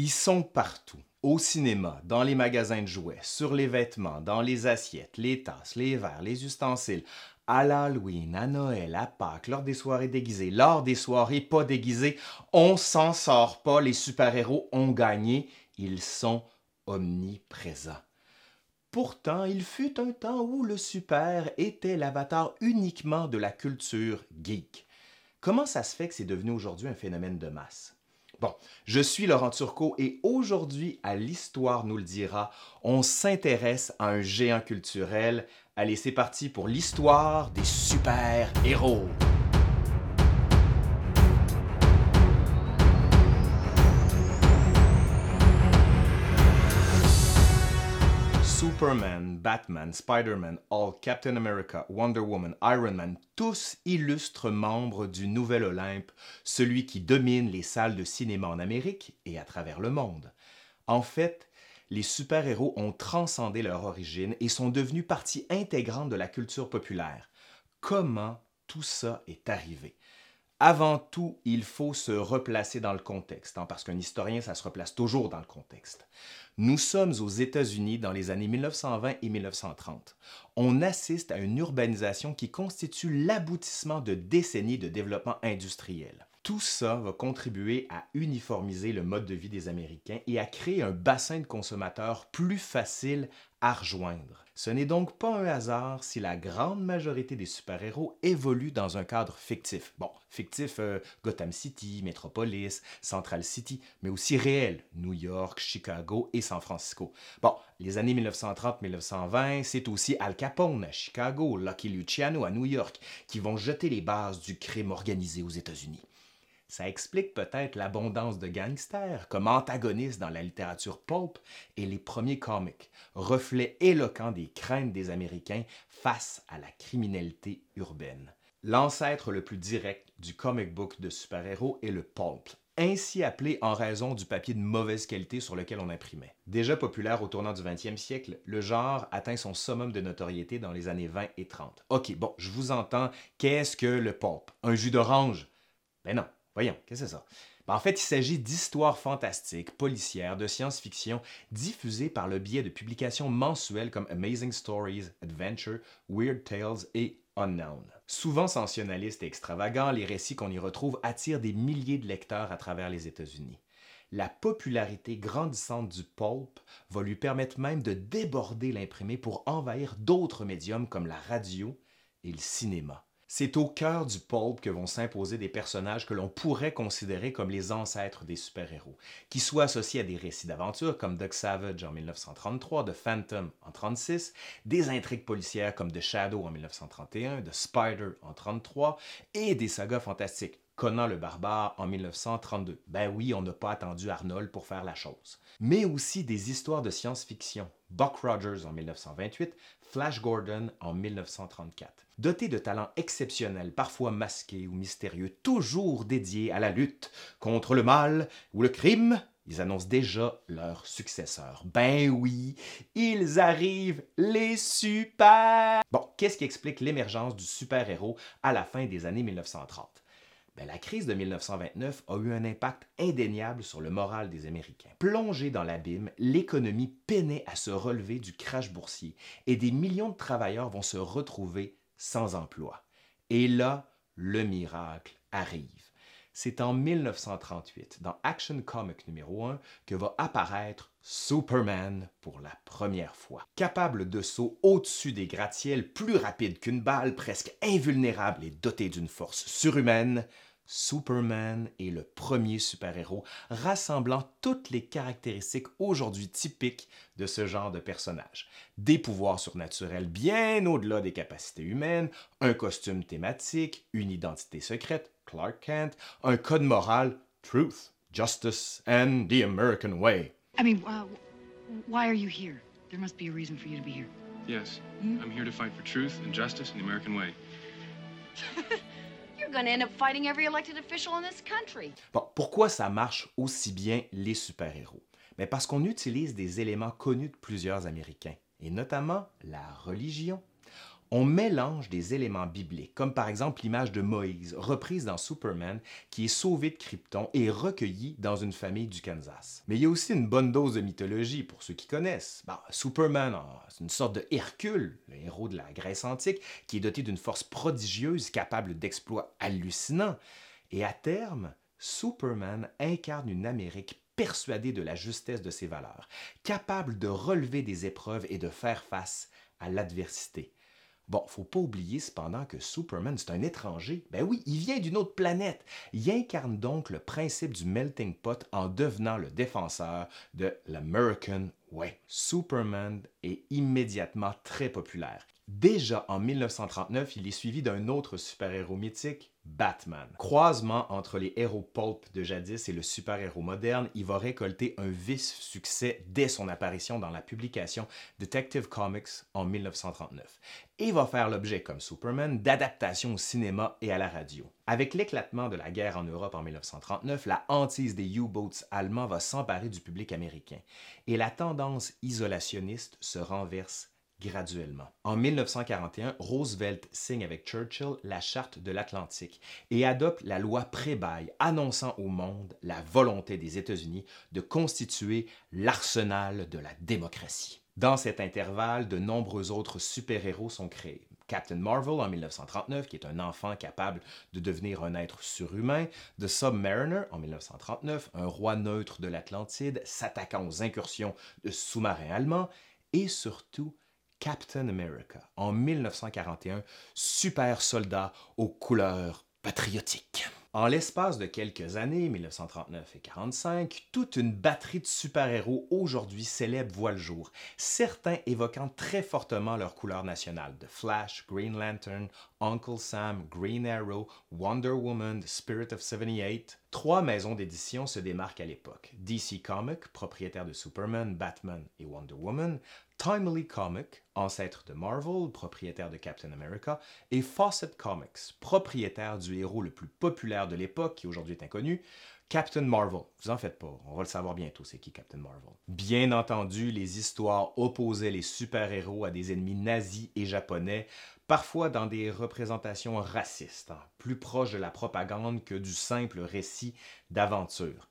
Ils sont partout. Au cinéma, dans les magasins de jouets, sur les vêtements, dans les assiettes, les tasses, les verres, les ustensiles, à l'Halloween, à Noël, à Pâques, lors des soirées déguisées, lors des soirées pas déguisées, on s'en sort pas, les super-héros ont gagné, ils sont omniprésents. Pourtant, il fut un temps où le super était l'avatar uniquement de la culture geek. Comment ça se fait que c'est devenu aujourd'hui un phénomène de masse? Bon, je suis Laurent Turcot et aujourd'hui, à l'Histoire nous le dira, on s'intéresse à un géant culturel. Allez, c'est parti pour l'histoire des super-héros. Superman, Batman, Spider-Man, Hulk, Captain America, Wonder Woman, Iron Man, tous illustres membres du Nouvel Olympe, celui qui domine les salles de cinéma en Amérique et à travers le monde. En fait, les super-héros ont transcendé leur origine et sont devenus partie intégrante de la culture populaire. Comment tout ça est arrivé? Avant tout, il faut se replacer dans le contexte, hein, parce qu'un historien, ça se replace toujours dans le contexte. Nous sommes aux États-Unis dans les années 1920 et 1930. On assiste à une urbanisation qui constitue l'aboutissement de décennies de développement industriel. Tout ça va contribuer à uniformiser le mode de vie des Américains et à créer un bassin de consommateurs plus facile à rejoindre. Ce n'est donc pas un hasard si la grande majorité des super-héros évoluent dans un cadre fictif. Bon, fictif euh, Gotham City, Metropolis, Central City, mais aussi réel, New York, Chicago et San Francisco. Bon, les années 1930-1920, c'est aussi Al Capone à Chicago, Lucky Luciano à New York, qui vont jeter les bases du crime organisé aux États-Unis. Ça explique peut-être l'abondance de gangsters comme antagonistes dans la littérature pulp et les premiers comics, reflet éloquent des craintes des Américains face à la criminalité urbaine. L'ancêtre le plus direct du comic book de super-héros est le pulp, ainsi appelé en raison du papier de mauvaise qualité sur lequel on imprimait. Déjà populaire au tournant du 20e siècle, le genre atteint son summum de notoriété dans les années 20 et 30. Ok, bon, je vous entends, qu'est-ce que le pulp? Un jus d'orange? Ben non, Voyons, qu'est-ce que c'est ça? Ben, en fait, il s'agit d'histoires fantastiques, policières, de science-fiction diffusées par le biais de publications mensuelles comme Amazing Stories, Adventure, Weird Tales et Unknown. Souvent sensationnalistes et extravagants, les récits qu'on y retrouve attirent des milliers de lecteurs à travers les États-Unis. La popularité grandissante du pulp va lui permettre même de déborder l'imprimé pour envahir d'autres médiums comme la radio et le cinéma. C'est au cœur du pulp que vont s'imposer des personnages que l'on pourrait considérer comme les ancêtres des super-héros, qui soient associés à des récits d'aventure comme Doug Savage en 1933, The Phantom en 1936, des intrigues policières comme The Shadow en 1931, The Spider en 1933 et des sagas fantastiques Conan le barbare en 1932. Ben oui, on n'a pas attendu Arnold pour faire la chose. Mais aussi des histoires de science-fiction. Buck Rogers en 1928, Flash Gordon en 1934. Dotés de talents exceptionnels, parfois masqués ou mystérieux, toujours dédiés à la lutte contre le mal ou le crime, ils annoncent déjà leurs successeurs. Ben oui, ils arrivent, les super... Bon, qu'est-ce qui explique l'émergence du super-héros à la fin des années 1930? Ben, la crise de 1929 a eu un impact indéniable sur le moral des Américains. Plongée dans l'abîme, l'économie peinait à se relever du crash boursier et des millions de travailleurs vont se retrouver sans emploi. Et là, le miracle arrive. C'est en 1938, dans Action Comic numéro 1, que va apparaître Superman pour la première fois. Capable de saut au-dessus des gratte-ciels, plus rapide qu'une balle, presque invulnérable et doté d'une force surhumaine, Superman est le premier super-héros rassemblant toutes les caractéristiques aujourd'hui typiques de ce genre de personnage. Des pouvoirs surnaturels bien au-delà des capacités humaines, un costume thématique, une identité secrète, Clark Kent, un code moral, Truth, Justice and the American Way. I mean, uh, why are you here? There must be a reason for you to be here. Yes, I'm here to fight for truth and justice and the American way. Bon, pourquoi ça marche aussi bien les super-héros? Mais parce qu'on utilise des éléments connus de plusieurs Américains, et notamment la religion. On mélange des éléments bibliques, comme par exemple l'image de Moïse, reprise dans Superman, qui est sauvé de Krypton et recueilli dans une famille du Kansas. Mais il y a aussi une bonne dose de mythologie pour ceux qui connaissent. Bah, Superman, c'est une sorte de Hercule, le héros de la Grèce antique, qui est doté d'une force prodigieuse capable d'exploits hallucinants. Et à terme, Superman incarne une Amérique persuadée de la justesse de ses valeurs, capable de relever des épreuves et de faire face à l'adversité. Bon, faut pas oublier cependant que Superman, c'est un étranger. Ben oui, il vient d'une autre planète. Il incarne donc le principe du melting pot en devenant le défenseur de l'American Way. Superman est immédiatement très populaire. Déjà en 1939, il est suivi d'un autre super-héros mythique, Batman. Croisement entre les héros pulp de jadis et le super-héros moderne, il va récolter un vif succès dès son apparition dans la publication Detective Comics en 1939 et va faire l'objet, comme Superman, d'adaptations au cinéma et à la radio. Avec l'éclatement de la guerre en Europe en 1939, la hantise des U-boats allemands va s'emparer du public américain et la tendance isolationniste se renverse graduellement. En 1941, Roosevelt signe avec Churchill la Charte de l'Atlantique et adopte la loi Prébaille, annonçant au monde la volonté des États-Unis de constituer l'arsenal de la démocratie. Dans cet intervalle, de nombreux autres super-héros sont créés. Captain Marvel en 1939, qui est un enfant capable de devenir un être surhumain, The Submariner en 1939, un roi neutre de l'Atlantide s'attaquant aux incursions de sous-marins allemands, et surtout Captain America en 1941, super soldat aux couleurs patriotiques. En l'espace de quelques années, 1939 et 1945, toute une batterie de super-héros aujourd'hui célèbres voit le jour, certains évoquant très fortement leur couleur nationale The Flash, Green Lantern, Uncle Sam, Green Arrow, Wonder Woman, The Spirit of 78. Trois maisons d'édition se démarquent à l'époque. DC Comics, propriétaire de Superman, Batman et Wonder Woman, Timely Comics, ancêtre de Marvel, propriétaire de Captain America, et Fawcett Comics, propriétaire du héros le plus populaire de l'époque, qui aujourd'hui est inconnu, Captain Marvel. Vous en faites pas, on va le savoir bientôt, c'est qui Captain Marvel. Bien entendu, les histoires opposaient les super-héros à des ennemis nazis et japonais, parfois dans des représentations racistes, hein, plus proches de la propagande que du simple récit d'aventure.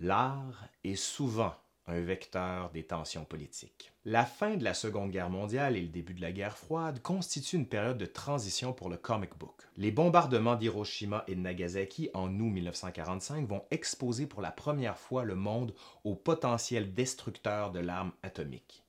L'art est souvent un vecteur des tensions politiques. La fin de la Seconde Guerre mondiale et le début de la guerre froide constituent une période de transition pour le comic book. Les bombardements d'Hiroshima et de Nagasaki en août 1945 vont exposer pour la première fois le monde au potentiel destructeur de l'arme atomique.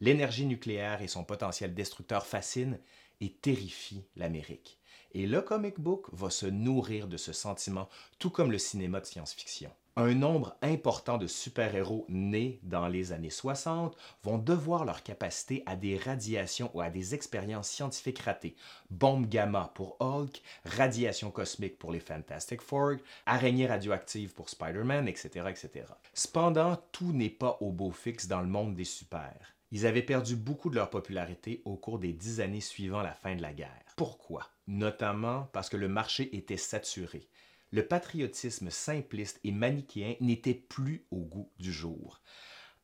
L'énergie nucléaire et son potentiel destructeur fascinent et terrifient l'Amérique. Et le comic book va se nourrir de ce sentiment, tout comme le cinéma de science-fiction un nombre important de super-héros nés dans les années 60 vont devoir leur capacité à des radiations ou à des expériences scientifiques ratées. Bombe gamma pour Hulk, radiation cosmique pour les Fantastic Four, araignée radioactive pour Spider-Man, etc., etc. Cependant, tout n'est pas au beau fixe dans le monde des super. Ils avaient perdu beaucoup de leur popularité au cours des dix années suivant la fin de la guerre. Pourquoi? Notamment parce que le marché était saturé le patriotisme simpliste et manichéen n'était plus au goût du jour.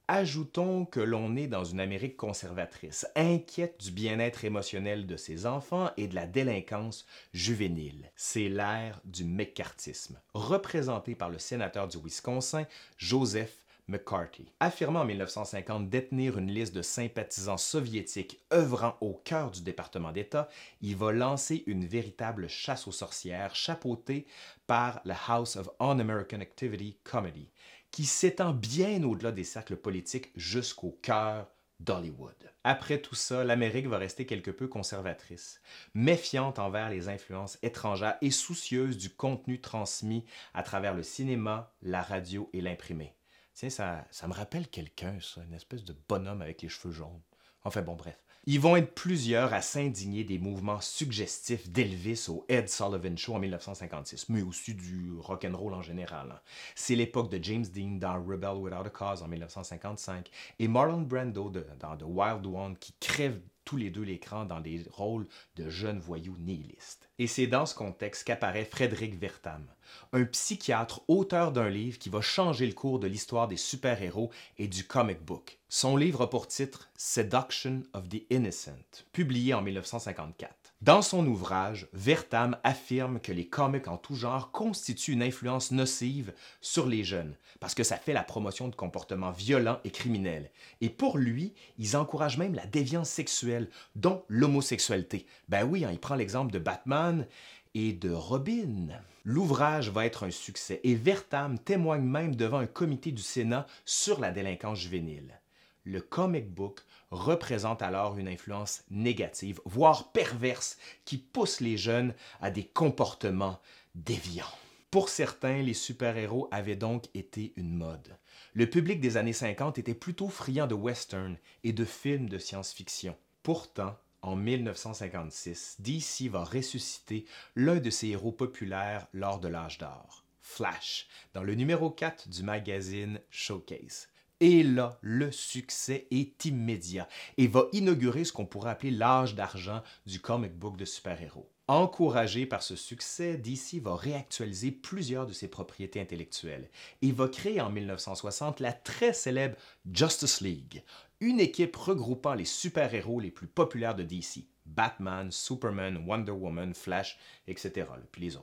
Ajoutons que l'on est dans une Amérique conservatrice, inquiète du bien-être émotionnel de ses enfants et de la délinquance juvénile. C'est l'ère du mécartisme, représenté par le sénateur du Wisconsin, Joseph McCarthy. Affirmant en 1950 détenir une liste de sympathisants soviétiques œuvrant au cœur du département d'État, il va lancer une véritable chasse aux sorcières chapeautée par la House of Un-American Activity Comedy, qui s'étend bien au-delà des cercles politiques jusqu'au cœur d'Hollywood. Après tout ça, l'Amérique va rester quelque peu conservatrice, méfiante envers les influences étrangères et soucieuse du contenu transmis à travers le cinéma, la radio et l'imprimé. Tiens, ça, ça me rappelle quelqu'un, ça, une espèce de bonhomme avec les cheveux jaunes. Enfin bon, bref. Ils vont être plusieurs à s'indigner des mouvements suggestifs d'Elvis au Ed Sullivan Show en 1956, mais aussi du rock and roll en général. Hein. C'est l'époque de James Dean dans Rebel Without a Cause en 1955 et Marlon Brando dans The Wild One qui crève tous les deux l'écran dans des rôles de jeunes voyous nihilistes. Et c'est dans ce contexte qu'apparaît Frédéric Vertam, un psychiatre auteur d'un livre qui va changer le cours de l'histoire des super-héros et du comic book. Son livre a pour titre Seduction of the Innocent, publié en 1954. Dans son ouvrage, Vertam affirme que les comics en tout genre constituent une influence nocive sur les jeunes, parce que ça fait la promotion de comportements violents et criminels. Et pour lui, ils encouragent même la déviance sexuelle, dont l'homosexualité. Ben oui, hein, il prend l'exemple de Batman et de Robin. L'ouvrage va être un succès et Vertam témoigne même devant un comité du Sénat sur la délinquance juvénile le comic book représente alors une influence négative, voire perverse, qui pousse les jeunes à des comportements déviants. Pour certains, les super-héros avaient donc été une mode. Le public des années 50 était plutôt friand de western et de films de science-fiction. Pourtant, en 1956, DC va ressusciter l'un de ses héros populaires lors de l'âge d'or, Flash, dans le numéro 4 du magazine Showcase. Et là, le succès est immédiat et va inaugurer ce qu'on pourrait appeler l'âge d'argent du comic book de super-héros. Encouragé par ce succès, DC va réactualiser plusieurs de ses propriétés intellectuelles et va créer en 1960 la très célèbre Justice League, une équipe regroupant les super-héros les plus populaires de DC, Batman, Superman, Wonder Woman, Flash, etc., puis les.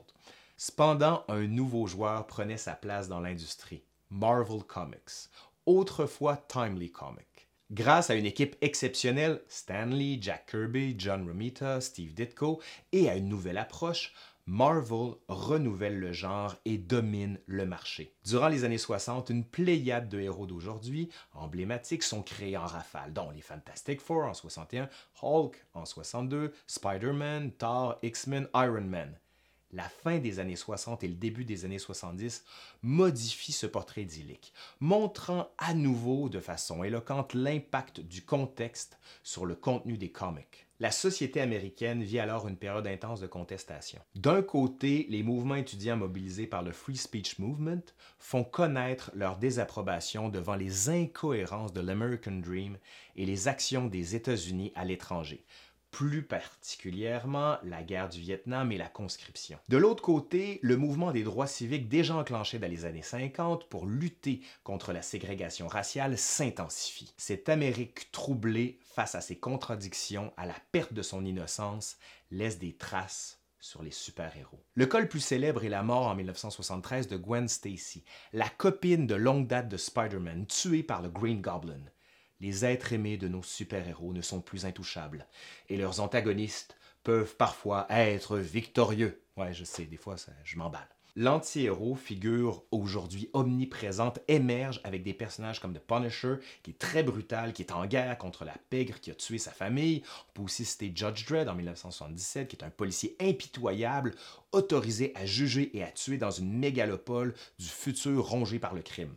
Cependant, un nouveau joueur prenait sa place dans l'industrie, Marvel Comics, autrefois Timely Comic. Grâce à une équipe exceptionnelle, Stanley, Jack Kirby, John Romita, Steve Ditko, et à une nouvelle approche, Marvel renouvelle le genre et domine le marché. Durant les années 60, une pléiade de héros d'aujourd'hui, emblématiques, sont créés en rafale, dont les Fantastic Four en 61, Hulk en 62, Spider-Man, Thor, X-Men, Iron Man la fin des années 60 et le début des années 70 modifient ce portrait idyllique, montrant à nouveau de façon éloquente l'impact du contexte sur le contenu des comics. La société américaine vit alors une période intense de contestation. D'un côté, les mouvements étudiants mobilisés par le Free Speech Movement font connaître leur désapprobation devant les incohérences de l'American Dream et les actions des États-Unis à l'étranger, plus particulièrement la guerre du Vietnam et la conscription. De l'autre côté, le mouvement des droits civiques déjà enclenché dans les années 50 pour lutter contre la ségrégation raciale s'intensifie. Cette Amérique troublée face à ses contradictions, à la perte de son innocence, laisse des traces sur les super-héros. Le col plus célèbre est la mort en 1973 de Gwen Stacy, la copine de longue date de Spider-Man, tuée par le Green Goblin les êtres aimés de nos super-héros ne sont plus intouchables, et leurs antagonistes peuvent parfois être victorieux. Ouais, je sais, des fois, ça, je m'emballe. L'anti-héros, figure aujourd'hui omniprésente, émerge avec des personnages comme The Punisher, qui est très brutal, qui est en guerre contre la pègre qui a tué sa famille. On peut aussi citer Judge Dredd en 1977, qui est un policier impitoyable, autorisé à juger et à tuer dans une mégalopole du futur rongé par le crime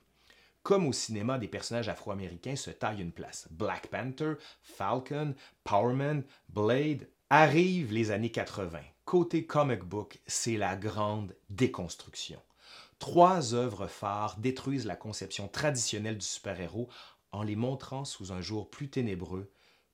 comme au cinéma, des personnages afro-américains se taillent une place. Black Panther, Falcon, Powerman, Blade. Arrivent les années 80. Côté comic book, c'est la grande déconstruction. Trois œuvres phares détruisent la conception traditionnelle du super-héros en les montrant sous un jour plus ténébreux,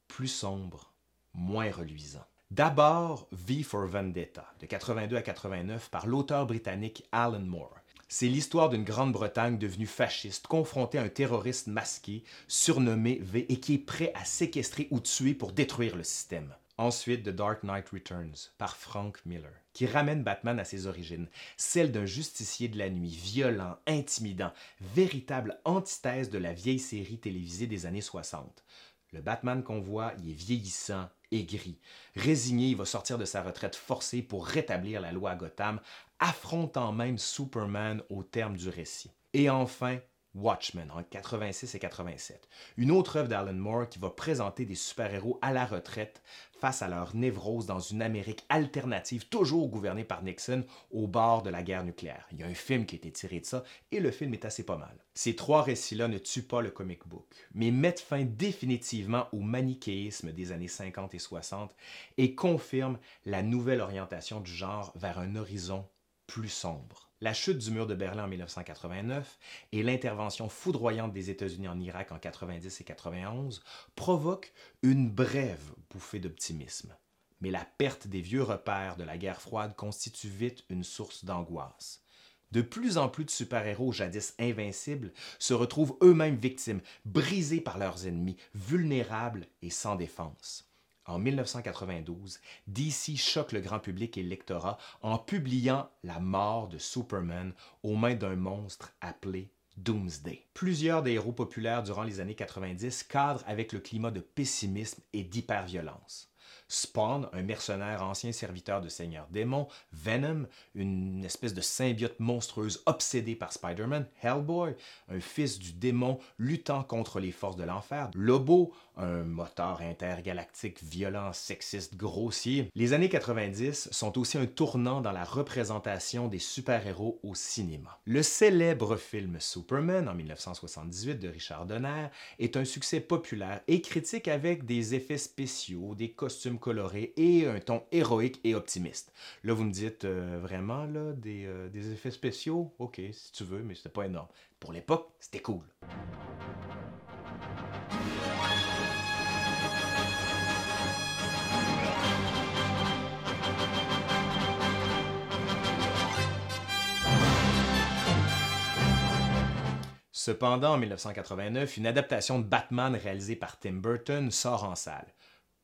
plus sombre, moins reluisant. D'abord, V for Vendetta, de 82 à 89, par l'auteur britannique Alan Moore. C'est l'histoire d'une Grande-Bretagne devenue fasciste, confrontée à un terroriste masqué, surnommé V, et qui est prêt à séquestrer ou tuer pour détruire le système. Ensuite, The Dark Knight Returns, par Frank Miller, qui ramène Batman à ses origines, celle d'un justicier de la nuit, violent, intimidant, véritable antithèse de la vieille série télévisée des années 60. Le Batman qu'on voit, il est vieillissant, aigri. Résigné, il va sortir de sa retraite forcée pour rétablir la loi à Gotham affrontant même Superman au terme du récit. Et enfin, Watchmen en 86 et 87, une autre œuvre d'Alan Moore qui va présenter des super-héros à la retraite face à leur névrose dans une Amérique alternative toujours gouvernée par Nixon au bord de la guerre nucléaire. Il y a un film qui a été tiré de ça et le film est assez pas mal. Ces trois récits-là ne tuent pas le comic book, mais mettent fin définitivement au manichéisme des années 50 et 60 et confirment la nouvelle orientation du genre vers un horizon plus sombre. La chute du mur de Berlin en 1989 et l'intervention foudroyante des États-Unis en Irak en 90 et 91 provoquent une brève bouffée d'optimisme. Mais la perte des vieux repères de la guerre froide constitue vite une source d'angoisse. De plus en plus de super-héros jadis invincibles se retrouvent eux-mêmes victimes, brisés par leurs ennemis, vulnérables et sans défense. En 1992, DC choque le grand public et le lectorat en publiant la mort de Superman aux mains d'un monstre appelé Doomsday. Plusieurs des héros populaires durant les années 90 cadrent avec le climat de pessimisme et d'hyperviolence. Spawn, un mercenaire ancien serviteur de Seigneur Démon, Venom, une espèce de symbiote monstrueuse obsédée par Spider-Man, Hellboy, un fils du démon luttant contre les forces de l'enfer, Lobo, un moteur intergalactique violent, sexiste, grossier. Les années 90 sont aussi un tournant dans la représentation des super-héros au cinéma. Le célèbre film Superman en 1978 de Richard Donner est un succès populaire et critique avec des effets spéciaux, des costumes colorés et un ton héroïque et optimiste. Là, vous me dites euh, vraiment là, des, euh, des effets spéciaux? Ok, si tu veux, mais c'était pas énorme. Pour l'époque, c'était cool. Cependant, en 1989, une adaptation de Batman réalisée par Tim Burton sort en salle.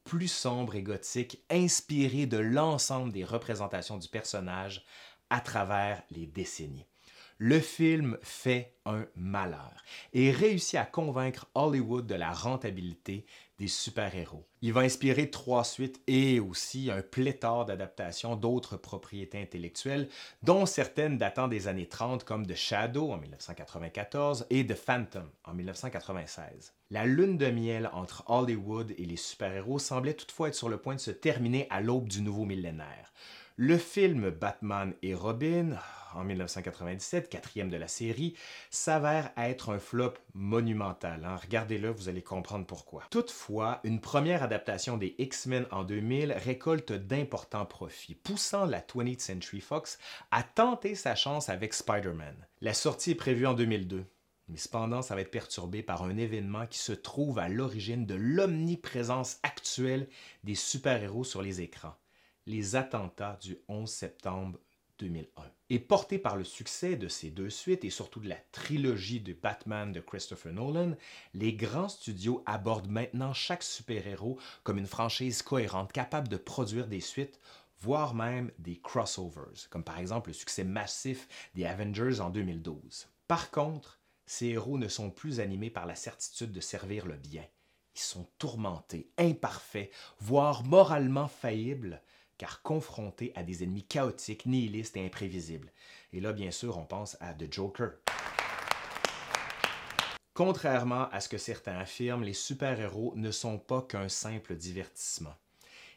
Plus sombre et gothique, inspirée de l'ensemble des représentations du personnage à travers les décennies. Le film fait un malheur et réussit à convaincre Hollywood de la rentabilité des super-héros. Il va inspirer trois suites et aussi un pléthore d'adaptations d'autres propriétés intellectuelles, dont certaines datant des années 30 comme The Shadow en 1994 et The Phantom en 1996. La lune de miel entre Hollywood et les super-héros semblait toutefois être sur le point de se terminer à l'aube du nouveau millénaire. Le film Batman et Robin, en 1997, quatrième de la série, s'avère être un flop monumental. Hein. Regardez-le, vous allez comprendre pourquoi. Toutefois, une première adaptation des X-Men en 2000 récolte d'importants profits, poussant la 20th Century Fox à tenter sa chance avec Spider-Man. La sortie est prévue en 2002. Mais cependant, ça va être perturbé par un événement qui se trouve à l'origine de l'omniprésence actuelle des super-héros sur les écrans les attentats du 11 septembre 2001. Et porté par le succès de ces deux suites et surtout de la trilogie de Batman de Christopher Nolan, les grands studios abordent maintenant chaque super-héros comme une franchise cohérente capable de produire des suites voire même des crossovers, comme par exemple le succès massif des Avengers en 2012. Par contre, ces héros ne sont plus animés par la certitude de servir le bien. Ils sont tourmentés, imparfaits, voire moralement faillibles car confrontés à des ennemis chaotiques, nihilistes et imprévisibles. Et là, bien sûr, on pense à The Joker. Contrairement à ce que certains affirment, les super-héros ne sont pas qu'un simple divertissement.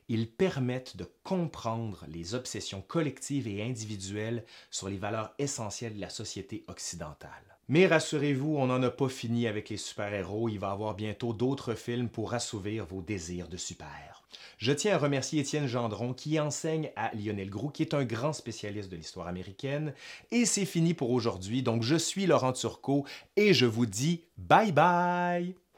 Ils permettent de comprendre les obsessions collectives et individuelles sur les valeurs essentielles de la société occidentale. Mais rassurez-vous, on n'en a pas fini avec les super-héros. Il va y avoir bientôt d'autres films pour assouvir vos désirs de super. Je tiens à remercier Étienne Gendron qui enseigne à Lionel Groux, qui est un grand spécialiste de l'histoire américaine. Et c'est fini pour aujourd'hui. Donc je suis Laurent Turcot et je vous dis bye bye!